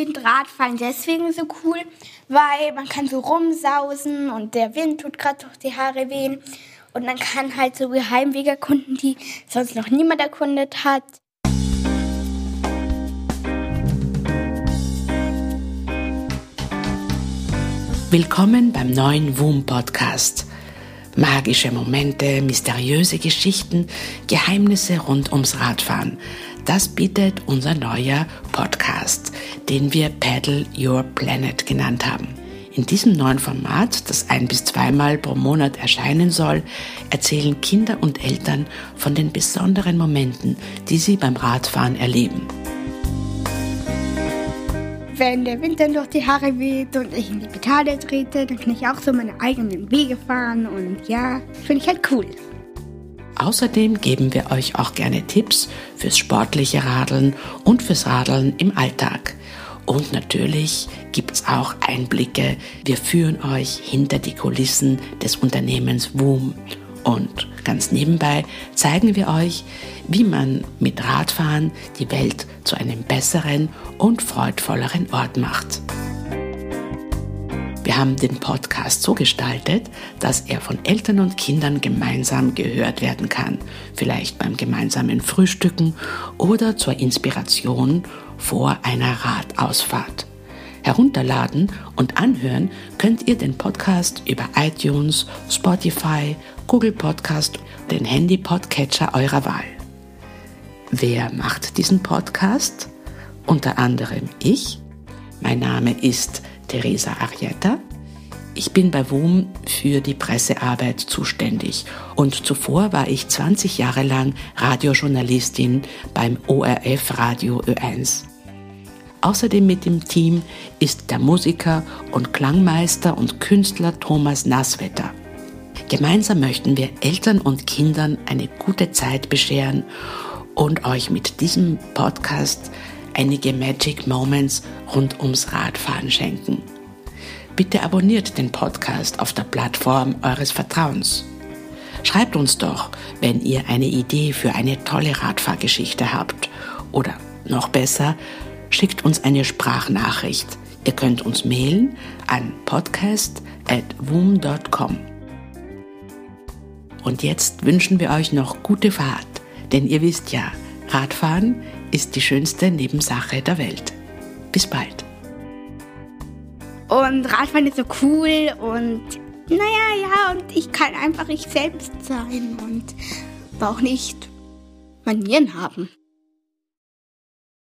finde Radfahren deswegen so cool, weil man kann so rumsausen und der Wind tut gerade durch die Haare wehen. Und man kann halt so Geheimwege erkunden, die sonst noch niemand erkundet hat. Willkommen beim neuen WUM Podcast. Magische Momente, mysteriöse Geschichten, Geheimnisse rund ums Radfahren. Das bietet unser neuer Podcast, den wir Paddle Your Planet genannt haben. In diesem neuen Format, das ein bis zweimal pro Monat erscheinen soll, erzählen Kinder und Eltern von den besonderen Momenten, die sie beim Radfahren erleben wenn der Wind dann durch die Haare weht und ich in die Pedale trete, dann kann ich auch so meine eigenen Wege fahren und ja, finde ich halt cool. Außerdem geben wir euch auch gerne Tipps fürs sportliche Radeln und fürs Radeln im Alltag. Und natürlich gibt es auch Einblicke. Wir führen euch hinter die Kulissen des Unternehmens WOOM und ganz nebenbei zeigen wir euch, wie man mit Radfahren die Welt zu einem besseren und freudvolleren Ort macht. Wir haben den Podcast so gestaltet, dass er von Eltern und Kindern gemeinsam gehört werden kann, vielleicht beim gemeinsamen Frühstücken oder zur Inspiration vor einer Radausfahrt. Herunterladen und anhören könnt ihr den Podcast über iTunes, Spotify, Google Podcast, den Handy-Podcatcher eurer Wahl. Wer macht diesen Podcast? Unter anderem ich. Mein Name ist Teresa Arietta. Ich bin bei WUM für die Pressearbeit zuständig und zuvor war ich 20 Jahre lang Radiojournalistin beim ORF Radio Ö1. Außerdem mit dem Team ist der Musiker und Klangmeister und Künstler Thomas Nasswetter. Gemeinsam möchten wir Eltern und Kindern eine gute Zeit bescheren und euch mit diesem Podcast einige Magic Moments rund ums Radfahren schenken. Bitte abonniert den Podcast auf der Plattform eures Vertrauens. Schreibt uns doch, wenn ihr eine Idee für eine tolle Radfahrgeschichte habt oder noch besser, schickt uns eine Sprachnachricht. Ihr könnt uns mailen an podcast.woom.com. Und jetzt wünschen wir euch noch gute Fahrt, denn ihr wisst ja, Radfahren ist die schönste Nebensache der Welt. Bis bald. Und Radfahren ist so cool und naja, ja, und ich kann einfach ich selbst sein und auch nicht Manieren haben.